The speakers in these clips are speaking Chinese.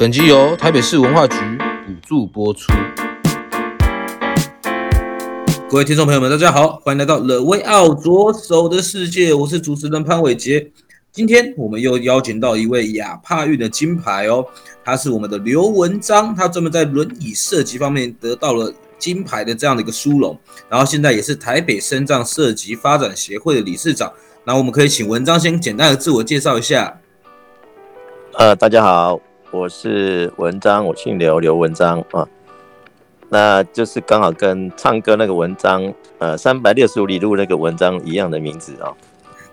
本集由台北市文化局补助播出。各位听众朋友们，大家好，欢迎来到 The Way Out 左手的世界，我是主持人潘伟杰。今天我们又邀请到一位亚帕运的金牌哦，他是我们的刘文章，他专门在轮椅设计方面得到了金牌的这样的一个殊荣，然后现在也是台北身障设计发展协会的理事长。那我们可以请文章先简单的自我介绍一下。呃，大家好。我是文章，我姓刘，刘文章啊，那就是刚好跟唱歌那个文章，呃，三百六十五里路那个文章一样的名字啊。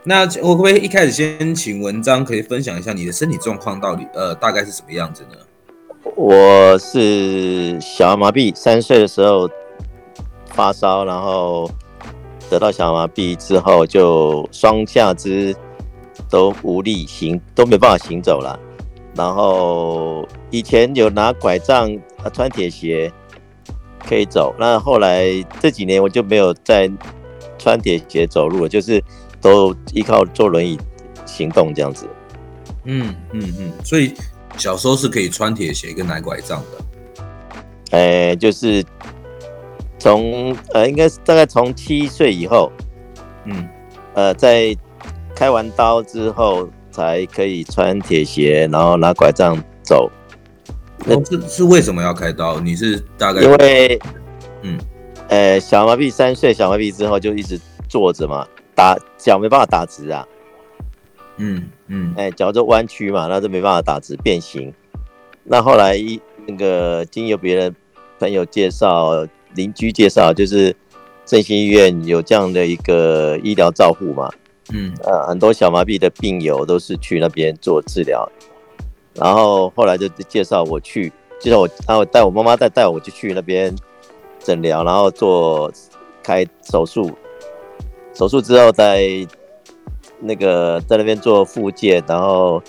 那我可不可以一开始先请文章可以分享一下你的身体状况到底呃大概是什么样子呢？我是小儿麻痹，三岁的时候发烧，然后得到小儿麻痹之后就双下肢都无力行，都没办法行走了。然后以前有拿拐杖啊，穿铁鞋可以走。那后来这几年我就没有再穿铁鞋走路了，就是都依靠坐轮椅行动这样子。嗯嗯嗯，所以小时候是可以穿铁鞋跟拿拐杖的。哎，就是从呃，应该是大概从七岁以后，嗯，呃，在开完刀之后。才可以穿铁鞋，然后拿拐杖走。那是是为什么要开刀？你是大概因为，嗯，呃，小麻痹三岁，小麻痹之后就一直坐着嘛，打脚没办法打直啊。嗯嗯，哎，脚就弯曲嘛，那就没办法打直变形。那后来一那个经由别人朋友介绍、邻居介绍，就是振兴医院有这样的一个医疗照护嘛。嗯，呃，很多小麻痹的病友都是去那边做治疗，然后后来就介绍我去，介绍我，然后带我妈妈带带我就去那边诊疗，然后做开手术，手术之后在那个在那边做复健，然后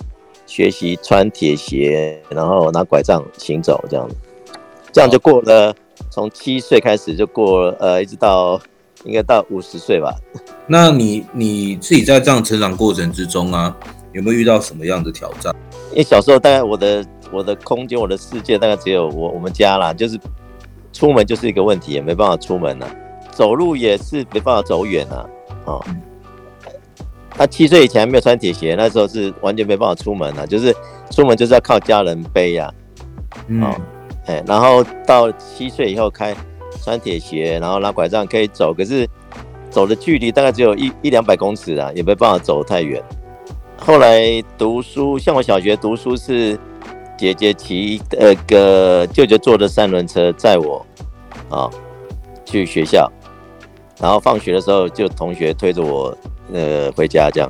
学习穿铁鞋，然后拿拐杖行走，这样子，这样就过了，从七岁开始就过，呃，一直到应该到五十岁吧。那你你自己在这样成长过程之中啊，有没有遇到什么样的挑战？因为小时候大概我的我的空间我的世界大概只有我我们家啦，就是出门就是一个问题，也没办法出门呐、啊，走路也是没办法走远呐、啊。哦，他七岁以前还没有穿铁鞋，那时候是完全没办法出门呐、啊，就是出门就是要靠家人背呀、啊。嗯，哎、欸，然后到七岁以后开穿铁鞋，然后拿拐杖可以走，可是。走的距离大概只有一一两百公尺啊，也没办法走太远。后来读书，像我小学读书是姐姐骑那个舅舅坐的三轮车载我啊去学校，然后放学的时候就同学推着我呃回家这样。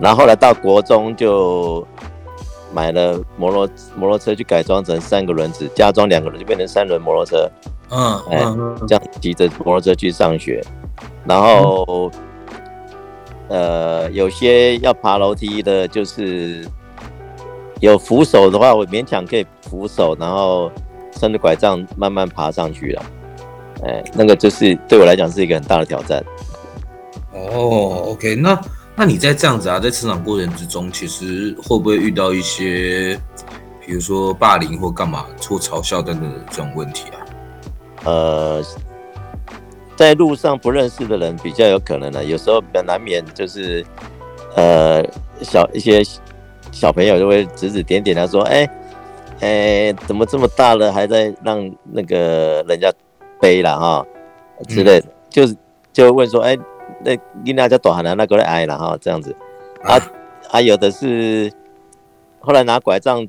然后后来到国中就买了摩托摩托车去改装成三个轮子，加装两个轮就变成三轮摩托车。嗯，哎，这样骑着摩托车去上学。然后，呃，有些要爬楼梯的，就是有扶手的话，我勉强可以扶手，然后撑着拐杖慢慢爬上去了。哎，那个就是对我来讲是一个很大的挑战。哦，OK，那那你在这样子啊，在成长过程之中，其实会不会遇到一些，比如说霸凌或干嘛，或嘲笑等等的这种问题啊？呃。在路上不认识的人比较有可能呢，有时候比较难免就是，呃，小一些小朋友就会指指点点，他说：“哎，哎，怎么这么大了还在让那个人家背了哈？”之类的，嗯、就是就问说：“哎，那你那叫短喊那个来挨了哈？”这样子，啊啊，有的是后来拿拐杖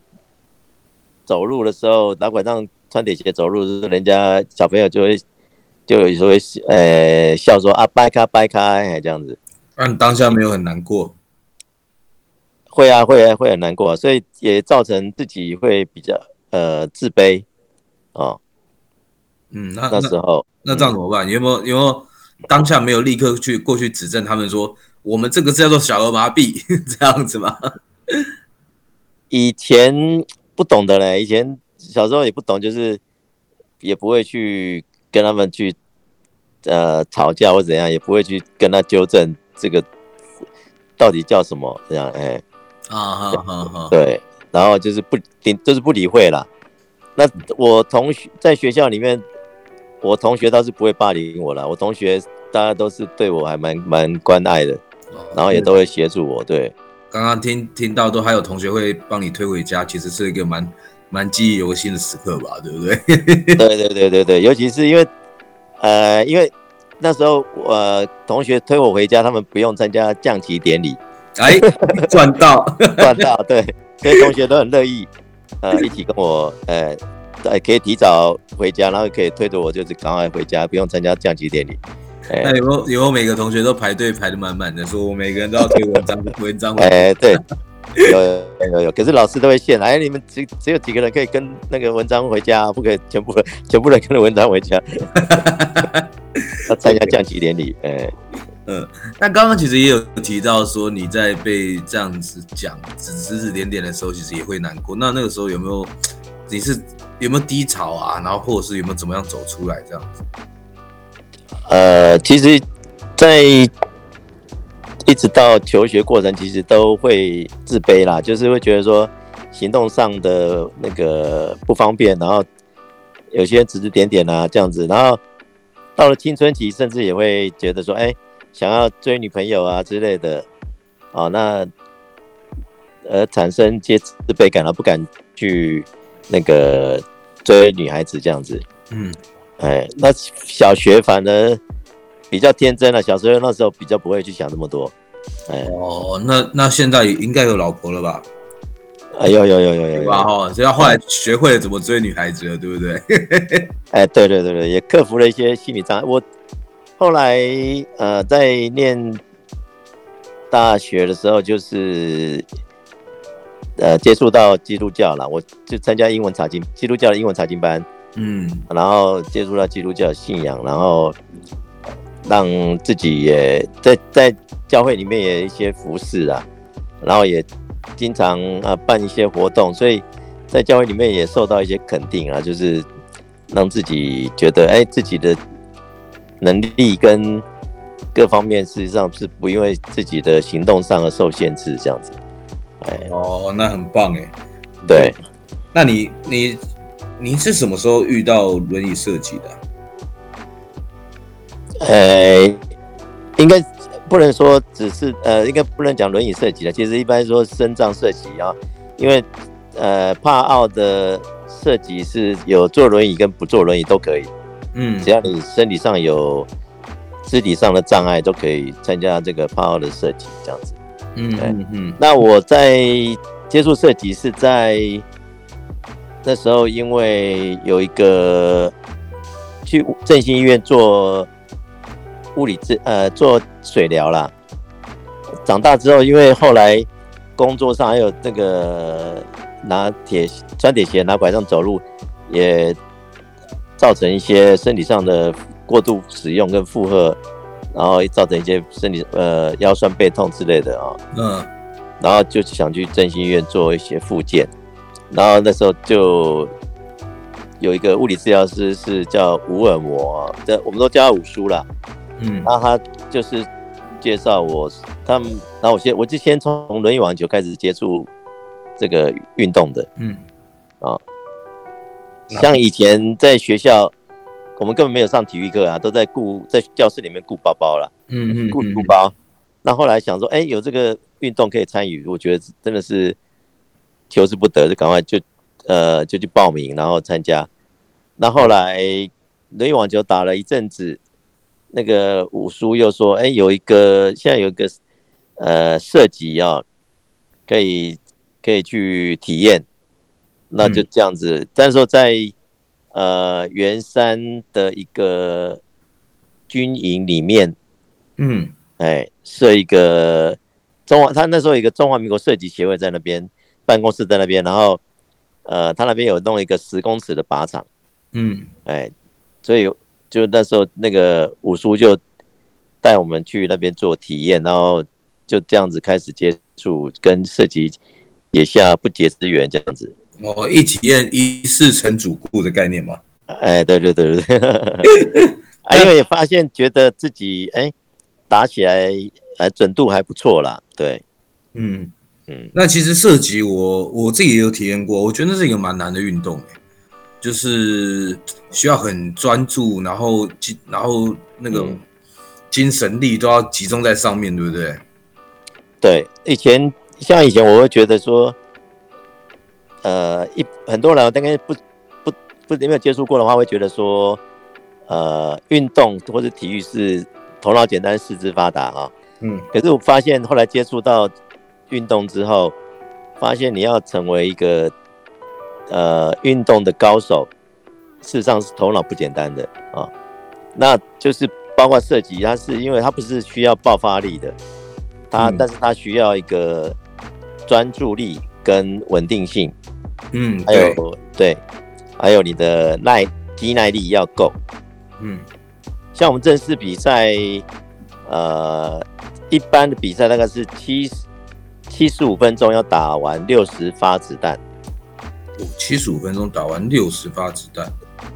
走路的时候，拿拐杖穿铁鞋走路，人家小朋友就会。就有时候会呃笑说啊掰开掰开这样子。那你当下没有很难过？会啊会啊会很难过啊，所以也造成自己会比较呃自卑哦。嗯，那那时候那，那这样怎么办？有没有有没有当下没有立刻去过去指正他们说，我们这个叫做小儿麻痹 这样子吗？以前不懂的嘞，以前小时候也不懂，就是也不会去跟他们去呃吵架或怎样，也不会去跟他纠正这个到底叫什么这样哎啊好好好对，然后就是不理就是不理会了。那我同学在学校里面，我同学倒是不会霸凌我了，我同学大家都是对我还蛮蛮关爱的，然后也都会协助我，对。刚刚听听到都还有同学会帮你推回家，其实是一个蛮蛮记忆犹新的时刻吧，对不对？对对对对对，尤其是因为呃，因为那时候我、呃、同学推我回家，他们不用参加降旗典礼，哎，赚到 赚到，对，所以同学都很乐意呃一起跟我呃，可以提早回家，然后可以推着我就是赶快回家，不用参加降旗典礼。那有没有有没有每个同学都排队排的满满的，说我每个人都要推文章文章？哎，对，有有有有，可是老师都会限，哎，你们只只有几个人可以跟那个文章回家，不可以全部全部人跟着文章回家。要参加降旗典礼，哎，嗯，那刚刚其实也有提到说你在被这样子讲指指指点点的时候，其实也会难过。那那个时候有没有你是有没有低潮啊？然后或者是有没有怎么样走出来这样子？呃，其实，在一直到求学过程，其实都会自卑啦，就是会觉得说行动上的那个不方便，然后有些指指点点啊这样子，然后到了青春期，甚至也会觉得说，哎，想要追女朋友啊之类的，哦，那呃产生些自卑感，而不敢去那个追女孩子这样子，嗯。哎，那小学反而比较天真了，小时候那时候比较不会去想那么多。哎，哦，那那现在应该有老婆了吧？哎，有有有有有有吧？哈，所以后来学会了怎么追女孩子了，对不对？哎，对对对对，也克服了一些心理障碍。我后来呃，在念大学的时候，就是呃接触到基督教了，我就参加英文查经，基督教的英文查经班。嗯，然后接触到基督教信仰，然后让自己也在在教会里面也有一些服侍啊，然后也经常啊办一些活动，所以在教会里面也受到一些肯定啊，就是让自己觉得哎，自己的能力跟各方面事实上是不因为自己的行动上而受限制这样子。哎，哦，那很棒哎。对，那你你。你是什么时候遇到轮椅设计的？呃，应该不能说只是呃，应该不能讲轮椅设计的。其实一般说身障设计啊，因为呃，帕奥的设计是有坐轮椅跟不坐轮椅都可以。嗯，只要你身体上有肢体上的障碍，都可以参加这个帕奥的设计这样子。嗯嗯嗯。那我在接触设计是在。那时候因为有一个去振兴医院做物理治呃做水疗啦，长大之后因为后来工作上还有那个拿铁穿铁鞋拿拐杖走路，也造成一些身体上的过度使用跟负荷，然后造成一些身体呃腰酸背痛之类的啊，嗯，然后就想去振兴医院做一些复健。然后那时候就有一个物理治疗师是叫吴尔摩，这我们都叫他五叔啦。嗯，那他就是介绍我，他们，那我先我就先从轮椅网球开始接触这个运动的。嗯，啊，像以前在学校，我们根本没有上体育课啊，都在顾在教室里面顾包包了。嗯嗯，顾顾包。那后来想说，哎，有这个运动可以参与，我觉得真的是。求之不得，就赶快就，呃，就去报名，然后参加。那后来轮椅网球打了一阵子，那个五叔又说：“哎，有一个现在有一个呃射击啊，可以可以去体验。”那就这样子。嗯、但是说在呃圆山的一个军营里面，嗯，哎，设一个中华，他那时候有一个中华民国射击协会在那边办公室在那边，然后呃，他那边有弄一个十公尺的靶场，嗯，哎，所以就那时候那个五叔就带我们去那边做体验，然后就这样子开始接触跟涉及野下不解之缘这样子。哦，一体验一试成主顾的概念吗？哎，对对对对。对，哎，因为也发现觉得自己哎打起来哎准度还不错啦，对，嗯。嗯，那其实射击我我自己也有体验过，我觉得那是一个蛮难的运动，就是需要很专注，然后精然后那个精神力都要集中在上面，对不对？对，以前像以前我会觉得说。呃，一很多人大概不不不没有接触过的话，会觉得说，呃，运动或者体育是头脑简单、四肢发达啊。嗯。可是我发现后来接触到运动之后，发现你要成为一个呃运动的高手，事实上是头脑不简单的啊。那就是包括射击，它是因为它不是需要爆发力的，它、嗯、但是它需要一个专注力跟稳定性。嗯，还有对，还有你的耐肌耐力要够。嗯，像我们正式比赛，呃，一般的比赛大概是七七十五分钟要打完六十发子弹。七十五分钟打完六十发子弹。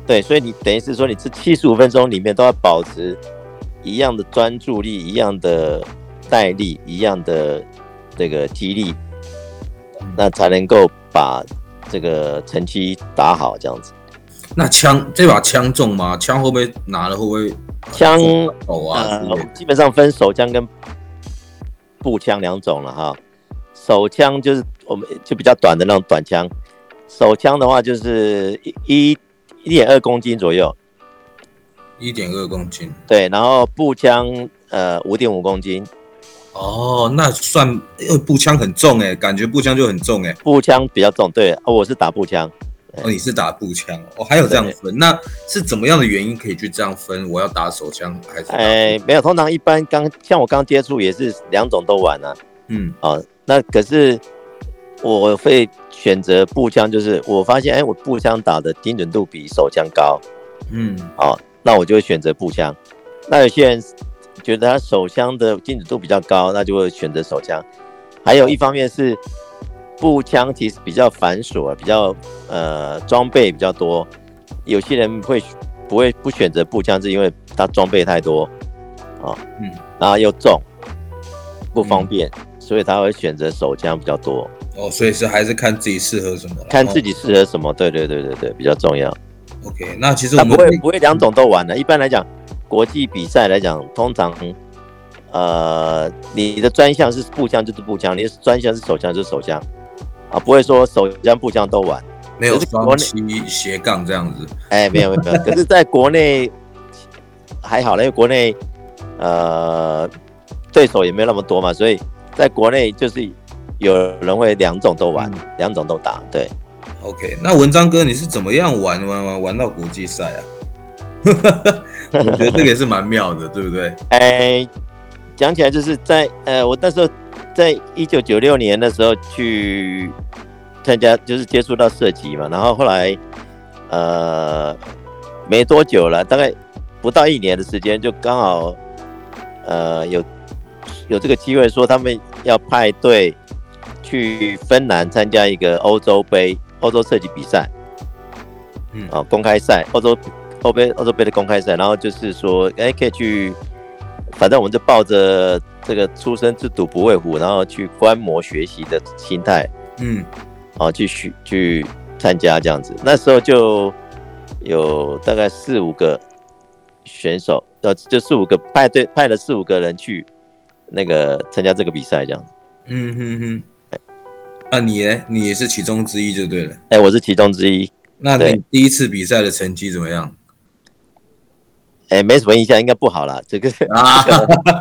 对，所以你等于是说，你这七十五分钟里面都要保持一样的专注力、一样的耐力、一样的这个体力，那才能够把。这个成绩打好这样子，那枪这把枪重吗？枪会不会拿了会不会枪手啊、呃？基本上分手枪跟步枪两种了哈。手枪就是我们就比较短的那种短枪，手枪的话就是一一点二公斤左右，一点二公斤。对，然后步枪呃五点五公斤。哦，那算，因为步枪很重哎，感觉步枪就很重哎。步枪比较重，对，我是打步枪。哦，你是打步枪，哦，还有这样分，那是怎么样的原因可以去这样分？我要打手枪还是？哎，没有，通常一般刚像我刚接触也是两种都玩啊。嗯，哦，那可是我会选择步枪，就是我发现哎，我步枪打的精准度比手枪高。嗯，哦，那我就会选择步枪。那有些人。觉得他手枪的精准度比较高，那就会选择手枪。还有一方面是步枪其实比较繁琐，比较呃装备比较多。有些人会不会不选择步枪，是因为它装备太多啊，嗯，然后又重，不方便，嗯，所以他会选择手枪比较多。哦，所以是还是看自己适合什么，看自己适合什么。对对对对对，比较重要。OK，那其实我们不会不会两种都玩的，一般来讲。国际比赛来讲，通常，呃，你的专项是步枪就是步枪，你的专项是手枪就是手枪，啊，不会说手枪步枪都玩，没有双七斜杠这样子。哎，没有没有没有，可是在国内还好了，因为国内呃对手也没有那么多嘛，所以在国内就是有人会两种都玩，两种都打。对，OK，那文章哥你是怎么样玩玩玩玩到国际赛啊？我觉得这个也是蛮妙的，对不对？哎，讲起来就是在呃，我那时候在一九九六年的时候去参加，就是接触到射击嘛。然后后来呃没多久了，大概不到一年的时间，就刚好呃有有这个机会，说他们要派队去芬兰参加一个欧洲杯、欧洲射击比赛，嗯，啊，公开赛，欧洲。欧杯、欧洲杯的公开赛，然后就是说，哎，可以去，反正我们就抱着这个初生之犊不畏虎，然后去观摩学习的心态，嗯，然后继续去参加这样子。那时候就有大概四五个选手，呃，就四五个派对派了四五个人去那个参加这个比赛这样子。嗯哼哼。那你呢？你也是其中之一就对了。哎，我是其中之一。那你第一次比赛的成绩怎么样？哎、欸，没什么印象，应该不好啦。这个啊，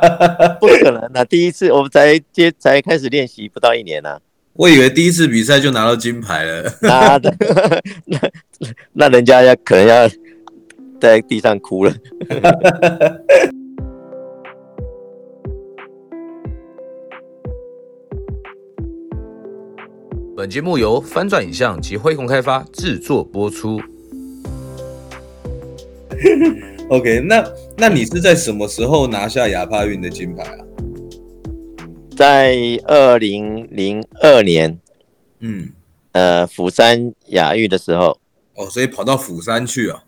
不可能的。第一次我们才接才开始练习不到一年呢、啊。我以为第一次比赛就拿到金牌了。那那那人家要可能要在地上哭了。本节目由翻转影像及辉洪开发制作播出。OK，那那你是在什么时候拿下亚帕运的金牌啊？在二零零二年，嗯，呃，釜山亚运的时候。哦，所以跑到釜山去啊？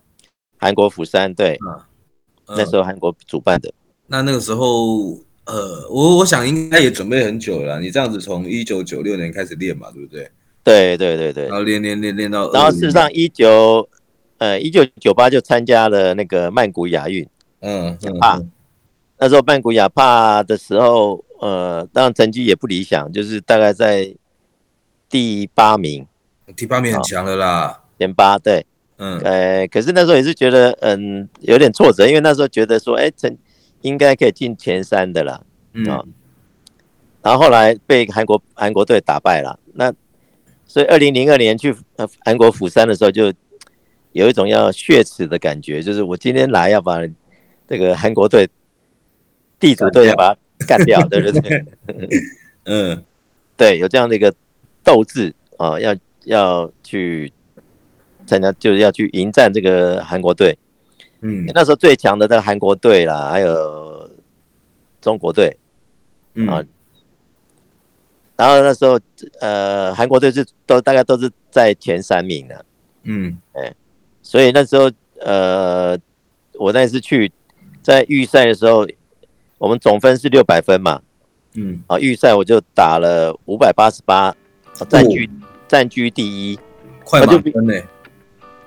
韩国釜山，对，嗯、那时候韩国主办的。那那个时候，呃，我我想应该也准备很久了。你这样子从一九九六年开始练嘛，对不对？对对对对。然后练练练练到，然后事实上一九呃一九九八就参加了那个曼谷亚运，嗯，亚帕、嗯。那时候曼谷亚帕的时候，呃，当然成绩也不理想，就是大概在第八名。第八名很强了啦。前八对，嗯，呃，可是那时候也是觉得，嗯，有点挫折，因为那时候觉得说，哎，成应该可以进前三的啦，嗯，然后后来被韩国韩国队打败了，那所以二零零二年去韩国釜山的时候，就有一种要血耻的感觉，就是我今天来要把这个韩国队地主队要把它干掉，对不对？嗯，对，有这样的一个斗志啊，要要去。参加就是要去迎战这个韩国队，嗯，那时候最强的那个韩国队啦，还有中国队，嗯、啊，然后那时候呃，韩国队是都大概都是在前三名的，嗯，哎，所以那时候呃，我那次去在预赛的时候，我们总分是六百分嘛，嗯，啊，预赛我就打了五百八十八，占据占据第一，快满分呢。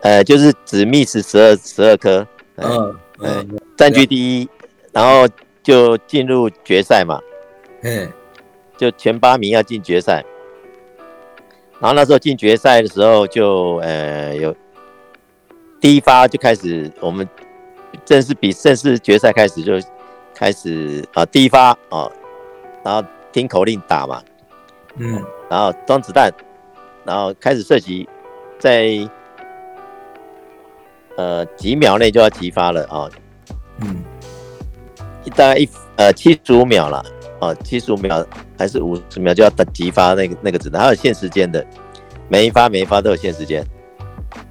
呃，就是只 miss 十二十二颗，嗯，嗯，占据第一，然后就进入决赛嘛，嗯，就前八名要进决赛，然后那时候进决赛的时候就呃有第一发就开始，我们正式比正式决赛开始就开始啊第一发啊，然后听口令打嘛，嗯，然后装子弹，然后开始射击，在。呃，几秒内就要激发了啊！嗯，大概一呃七十五秒了啊，七十五秒还是五十秒就要打击发那个那个子弹，它有限时间的，每一发每一发都有限时间。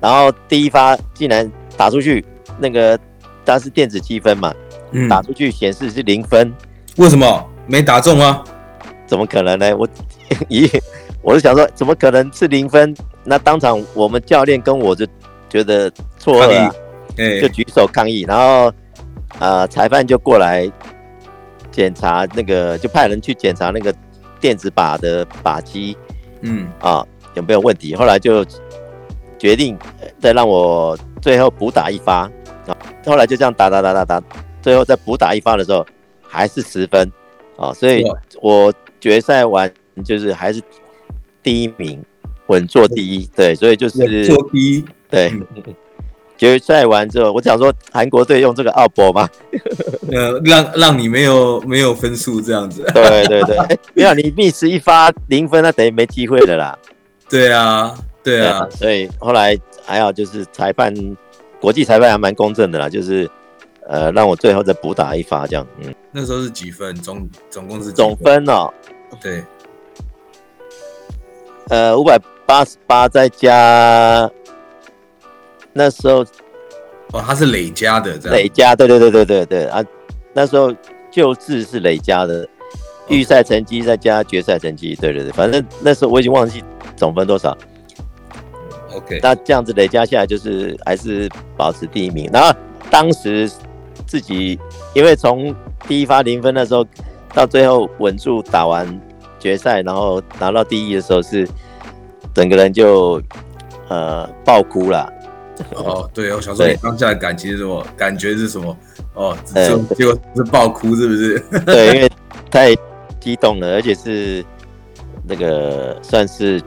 然后第一发竟然打出去，那个它是电子积分嘛，嗯，打出去显示是零分，为什么没打中啊？怎么可能呢？我 咦，我就想说，怎么可能是零分？那当场我们教练跟我就。觉得错了，啊，就举手抗议，然后呃，裁判就过来检查那个，就派人去检查那个电子靶的靶机，嗯啊有没有问题？后来就决定再让我最后补打一发啊，后来就这样打打打打打，最后再补打一发的时候还是十分啊，所以我决赛完就是还是第一名，稳坐第一，对，所以就是坐第一。对，决赛完之后，我想说韩国队用这个奥博吗？呃，让让你没有没有分数这样子。对对对，没有你 miss 一发零分，那等于没机会的啦。对啊，对啊，对啊，所以后来还好，就是裁判国际裁判还蛮公正的啦，就是呃让我最后再补打一发这样。嗯，那时候是几分？总总共是分总分哦。对，呃，五百八十八再加。那时候，哦，他是累加的，这样累加，对对对对对对啊，那时候旧制是累加的，预赛成绩再加决赛成绩，对对对，反正那时候我已经忘记总分多少。OK，那这样子累加下来就是还是保持第一名。然后当时自己因为从第一发零分的时候到最后稳住打完决赛，然后拿到第一的时候是整个人就呃爆哭了。哦，对，我想说你当下的感情是什么？感觉是什么？哦，结果结果是爆哭，是不是？对，因为太激动了，而且是那个算是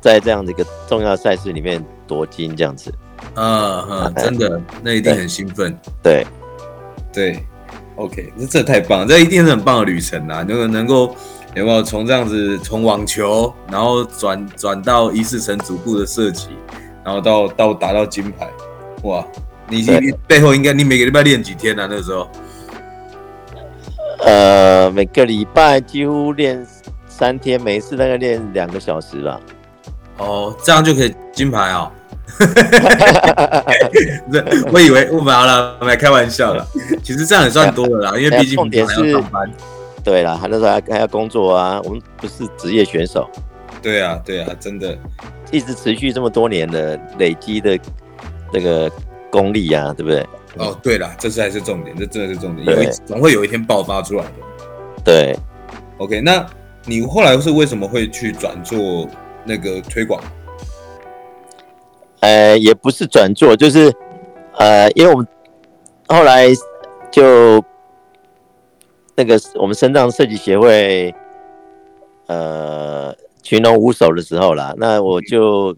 在这样的一个重要赛事里面夺金这样子。嗯嗯，真的，那一定很兴奋。对对，OK，这这太棒了，这一定是很棒的旅程啊！能能够有没有从这样子从网球，然后转转到一世成主顾的射击。然后到到达到金牌，哇，你你背后应该你每个礼拜练几天啊？那时候？呃，每个礼拜几乎练三天，每次大概练两个小时吧。哦，这样就可以金牌哦。我以为我们好了，我们来开玩笑了。其实这样也算多了啦，因为毕竟重点是上班。对啦，还那时候还还要工作啊，我们不是职业选手。对啊，对啊，真的，一直持续这么多年的累积的那个功力啊，对不对？哦，对了，这才是重点，这真的是重点，有一总会有一天爆发出来的。对，OK，那你后来是为什么会去转做那个推广？呃，也不是转做，就是呃，因为我们后来就那个我们身障设计协会呃群龙无首的时候啦，那我就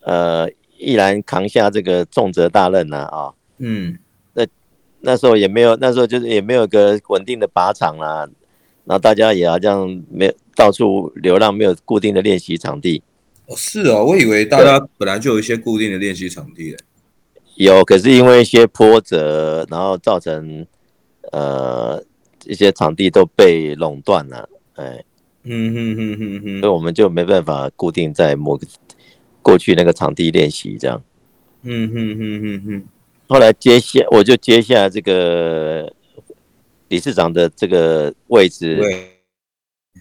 呃毅然扛下这个重责大任呐啊。哦嗯，那那时候也没有，那时候就是也没有个稳定的靶场啦，然后大家也好像没有到处流浪，没有固定的练习场地。哦，是哦，我以为大家本来就有一些固定的练习场地的。有，可是因为一些波折，然后造成呃一些场地都被垄断了，哎，嗯哼哼哼哼，所以我们就没办法固定在某个过去那个场地练习这样。嗯哼哼哼哼。后来接下我就接下这个理事长的这个位置，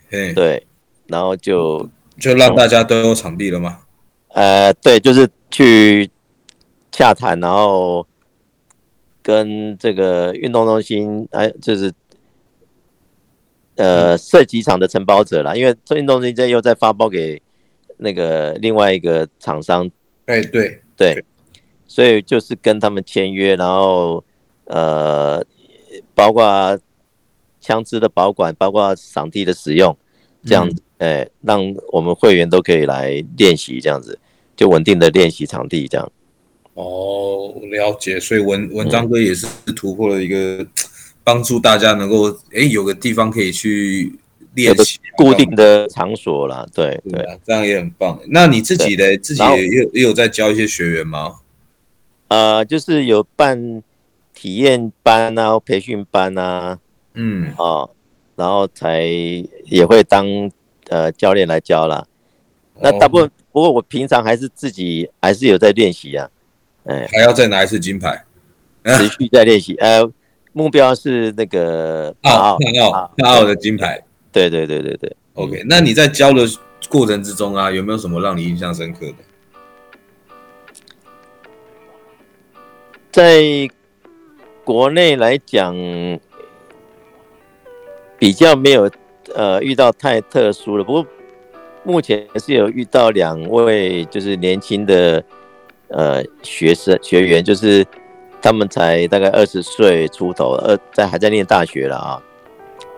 对，对，然后就就让大家都有场地了吗？呃，对，就是去洽谈，然后跟这个运动中心，哎，就是呃射击场的承包者啦，因为这运动中心又在发包给那个另外一个厂商，哎，对，对。所以就是跟他们签约，然后呃，包括枪支的保管，包括场地的使用，这样子，哎、嗯，让我们会员都可以来练习，这样子，就稳定的练习场地这样。哦，了解。所以文文章哥也是突破了一个，帮助大家能够哎有个地方可以去练习，固定的场所啦。对对，对，这样也很棒。那你自己的自己也有也有在教一些学员吗？呃，就是有办体验班啊，培训班啊，嗯，啊、哦，然后才也会当呃教练来教啦。那大部分，不过我平常还是自己还是有在练习啊，哎，还要再拿一次金牌，持续在练习。呃，目标是那个帕奥帕奥的金牌。对对对对对。OK，那你在教的过程之中啊，有没有什么让你印象深刻的？在国内来讲，比较没有呃遇到太特殊了，不过目前是有遇到两位就是年轻的呃学生学员，就是他们才大概二十岁出头，二在还在念大学了啊，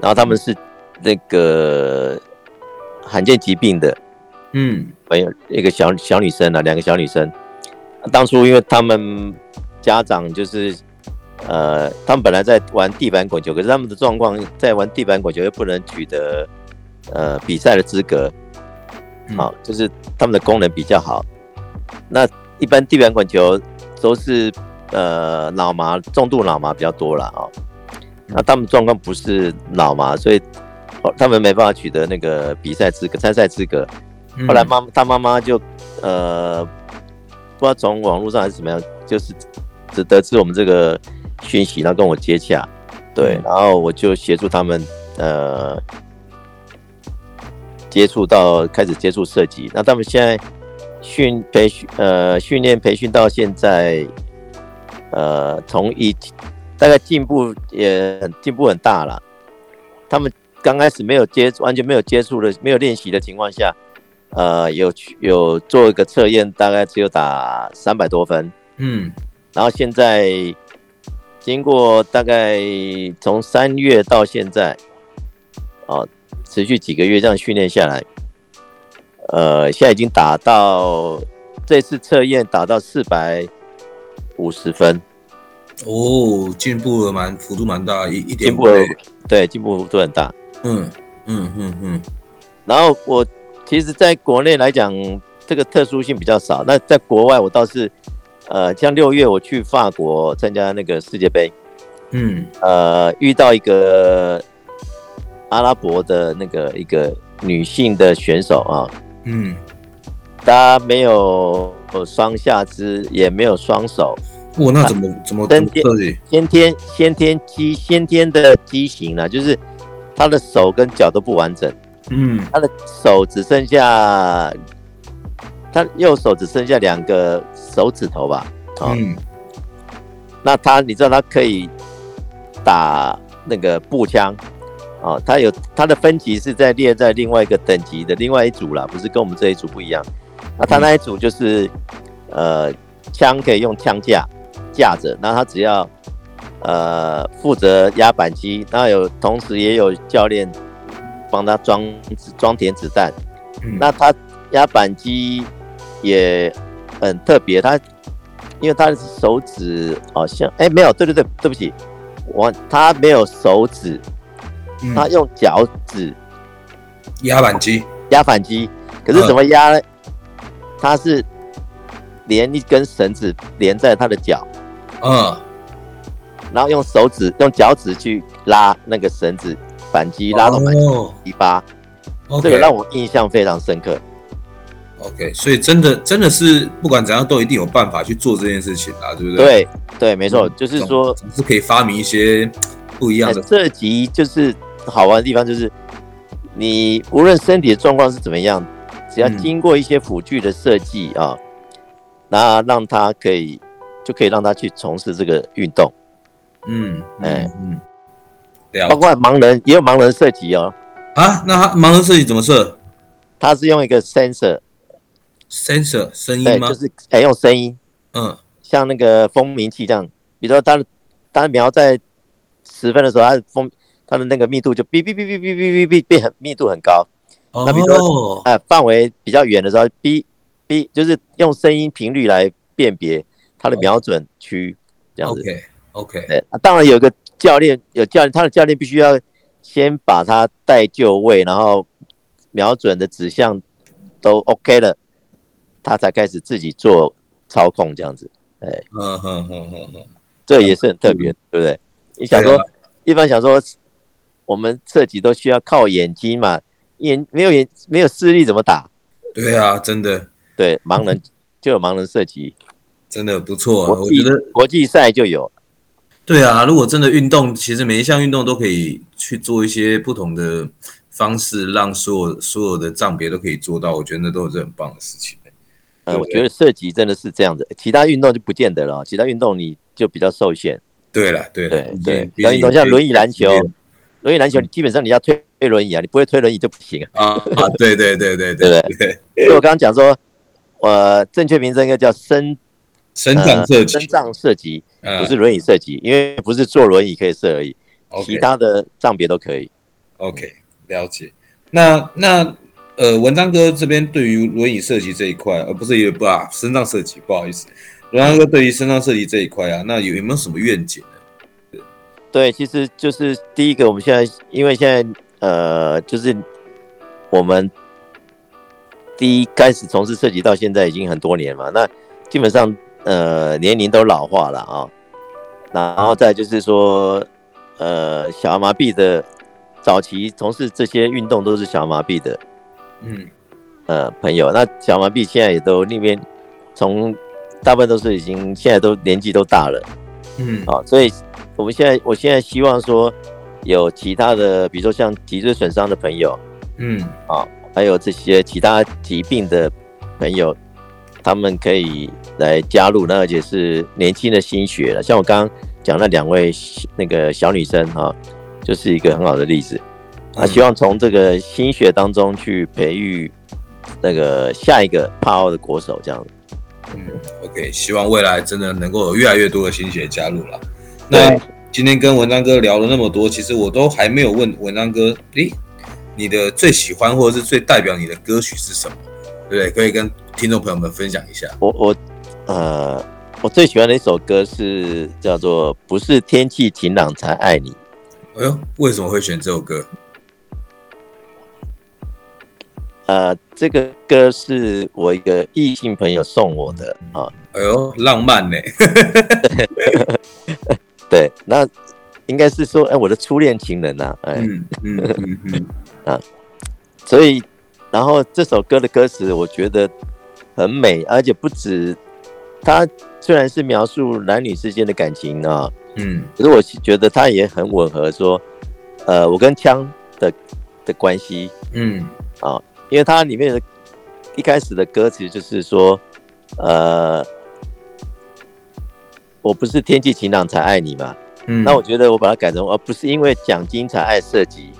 然后他们是那个罕见疾病的，嗯，没有一个小小女生啊，两个小女生，当初因为他们。家长就是，呃，他们本来在玩地板滚球，可是他们的状况在玩地板滚球又不能取得，呃，比赛的资格，好，就是他们的功能比较好。那一般地板滚球都是呃脑麻，重度脑麻比较多了啊。那他们状况不是脑麻，所以他们没办法取得那个比赛资格、参赛资格。后来妈他妈妈就呃，不知道从网络上还是怎么样，就是。只得知我们这个讯息，然后跟我接洽，对，然后我就协助他们，呃，接触到开始接触设计。那他们现在训培训，呃，训练培训到现在，呃，从一大概进步也进步很大了。他们刚开始没有接完全没有接触的，没有练习的情况下，呃，有有做一个测验，大概只有打三百多分，嗯。然后现在经过大概从三月到现在，哦，持续几个月这样训练下来，呃，现在已经打到这次测验打到四百五十分，哦，进步了蛮幅度蛮大，一一点进步了，对，进步幅度很大，嗯嗯嗯嗯。然后我其实在国内来讲，这个特殊性比较少，那在国外我倒是。呃，像六月我去法国参加那个世界杯，嗯，呃，遇到一个阿拉伯的那个一个女性的选手啊，嗯，她没有双下肢，也没有双手，哇，那怎么怎么先天先天先天畸先天的畸形呢？就是他的手跟脚都不完整，嗯，他的手只剩下，他右手只剩下两个手指头吧，啊、哦，嗯，那他你知道他可以打那个步枪。哦，他有他的分级是在列在另外一个等级的另外一组啦，不是跟我们这一组不一样。那他那一组就是，呃，枪可以用枪架架着，那他只要呃负责压板机，那有同时也有教练帮他装装填子弹。那他压板机也很特别，他因为他的手指好像哎没有，对对对，对不起，我他没有手指。他用脚趾压板机，压板机，可是怎么压呢？他是连一根绳子连在他的脚，嗯，然后用手指、用脚趾去拉那个绳子，反击拉到扳机尾巴，这个让我印象非常深刻。OK，所以真的真的是不管怎样都一定有办法去做这件事情啊，对不对？对对，没错，就是说总是可以发明一些不一样的这集，就是。好玩的地方就是，你无论身体的状况是怎么样，只要经过一些辅具的设计啊，那让他可以就可以让他去从事这个运动。嗯，哎，嗯，包括盲人也有盲人设计哦。啊，那他盲人设计怎么设？他是用一个 sensor，sensor 声音吗？就是哎用声音，嗯，像那个蜂鸣器这样，比如说他他瞄在十分的时候，他的蜂。它的那个密度就哔哔哔哔哔哔哔哔变很密度很高，那比如说哎范围比较远的时候，哔哔就是用声音频率来辨别它的瞄准区这样子。OK OK，对，当然有个教练有教练，他的教练必须要先把他带就位，然后瞄准的指向都 OK 了，他才开始自己做操控这样子。哎，嗯哼哼哼哼，这也是很特别，对不对？你想说，一般想说。我们射击都需要靠眼睛嘛，眼没有眼没有视力怎么打？对啊，真的，对，盲人就有盲人射击，真的不错啊。我觉得国际赛就有。对啊，如果真的运动，其实每一项运动都可以去做一些不同的方式，让所有所有的障别都可以做到。我觉得那都是很棒的事情。呃，我觉得射击真的是这样子，其他运动就不见得了。其他运动你就比较受限。对了，对对对，其他运动像轮椅篮球。轮椅篮球，你基本上你要推推轮椅啊，你不会推轮椅就不行啊啊！对对对对对对对。所以我刚刚讲说，呃，正确名称应该叫身身障射击，身障射击不是轮椅射击，因为不是坐轮椅可以射而已，其他的障别都可以。OK，了解。那那呃，文章哥这边对于轮椅射击这一块，而不是也不啊，身障射击，不好意思，文章哥对于身障射击这一块啊，那有有没有什么愿景？对，其实就是第一个，我们现在因为现在呃，就是我们第一开始从事设计到现在已经很多年嘛，那基本上呃年龄都老化了啊，然后再就是说呃小儿麻痹的早期从事这些运动都是小儿麻痹的，嗯呃朋友，那小儿麻痹现在也都那边从大部分都是已经现在都年纪都大了，嗯啊，所以。我们现在，我现在希望说，有其他的，比如说像脊椎损伤的朋友，嗯，啊，还有这些其他疾病的朋友，他们可以来加入，那而且是年轻的心血了。像我刚刚讲那两位那个小女生哈，就是一个很好的例子。啊，希望从这个心血当中去培育那个下一个帕奥的国手这样子。嗯，OK，希望未来真的能够有越来越多的心血加入了。那今天跟文章哥聊了那么多，其实我都还没有问文章哥，诶，你的最喜欢或者是最代表你的歌曲是什么？对不对？可以跟听众朋友们分享一下。我我呃，我最喜欢的一首歌是叫做《不是天气晴朗才爱你》。哎呦，为什么会选这首歌？呃，这个歌是我一个异性朋友送我的啊。哎呦，浪漫呢？对，那应该是说，哎，我的初恋情人呐、啊，哎，嗯嗯嗯嗯。啊，所以，然后这首歌的歌词我觉得很美，而且不止，它虽然是描述男女之间的感情啊，嗯，可是我觉得它也很吻合，说，呃，我跟枪的的关系，嗯，啊，因为它里面的一开始的歌词就是说，呃。我不是天气晴朗才爱你嘛，嗯，那我觉得我把它改成，而不是因为奖金才爱射击，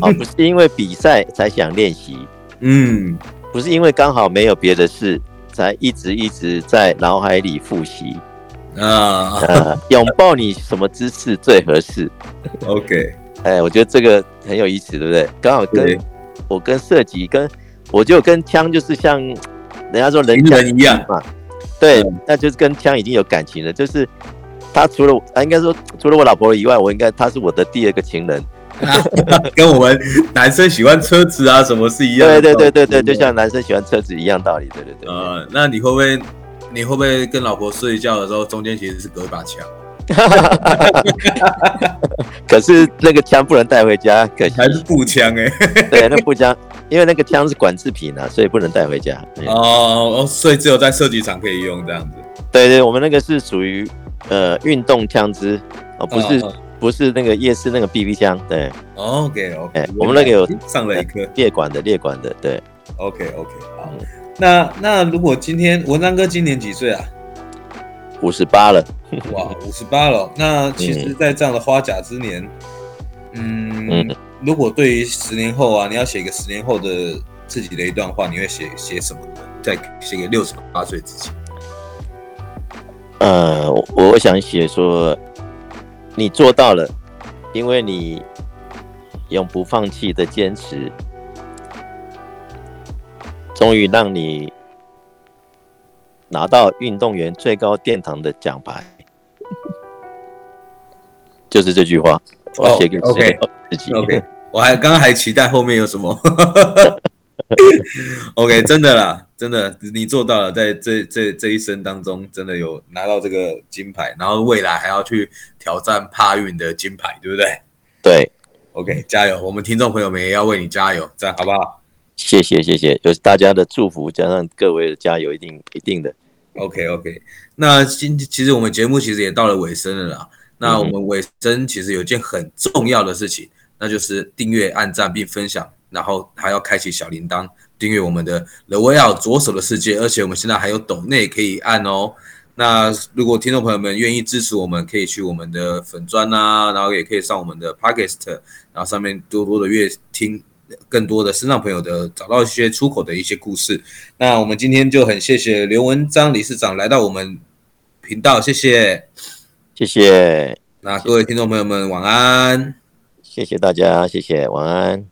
而 不是因为比赛才想练习，嗯，不是因为刚好没有别的事才一直一直在脑海里复习，啊，呃，拥抱你什么姿势最合适？OK，哎，我觉得这个很有意思，对不对？刚好跟我跟射击跟我就跟枪就是像人家说人枪一样。嘛。对，那就是跟枪已经有感情了。就是他除了他应该说除了我老婆以外，我应该他是我的第二个情人，跟我们男生喜欢车子啊什么是一样的。对对对对对，就像男生喜欢车子一样道理。对对对。呃，那你会不会你会不会跟老婆睡觉的时候中间其实是隔一把枪？可是那个枪不能带回家，可惜还是步枪哎。对，那步枪。因为那个枪是管制品啊，所以不能带回家。哦哦，所以只有在射击场可以用这样子。对对，我们那个是属于呃运动枪支哦，不是、哦、不是那个夜市那个 BB 枪。对，OK OK，哎，我们那个有上了一颗列管的列管的。对，OK OK，好。那那如果今天文章哥今年几岁啊？五十八了。哇，五十八了。那其实，在这样的花甲之年，嗯。嗯如果对于十年后啊，你要写一个十年后的自己的一段话，你会写写什么呢？再写给六十八岁自己。呃，我想写说，你做到了，因为你永不放弃的坚持，终于让你拿到运动员最高殿堂的奖牌，就是这句话。我写给自己。Oh, OK，我还刚刚还期待后面有什么。OK，真的啦，真的，你做到了，在这这这一生当中，真的有拿到这个金牌，然后未来还要去挑战帕运的金牌，对不对？对。OK，加油！我们听众朋友们也要为你加油，这样好不好？谢谢谢谢，有大家的祝福加上各位的加油，一定一定的。OK OK，那今其实我们节目其实也到了尾声了啦。那我们尾声其实有件很重要的事情，那就是订阅、按赞并分享，然后还要开启小铃铛，订阅我们的 The Way Out 左手的世界，而且我们现在还有抖内可以按哦。那如果听众朋友们愿意支持我们，可以去我们的粉砖啊，然后也可以上我们的 Podcast，然后上面多多的阅听更多的身上朋友的找到一些出口的一些故事。那我们今天就很谢谢刘文章理事长来到我们频道，谢谢。谢谢，那各位听众朋友们，晚安。谢谢大家，谢谢，晚安。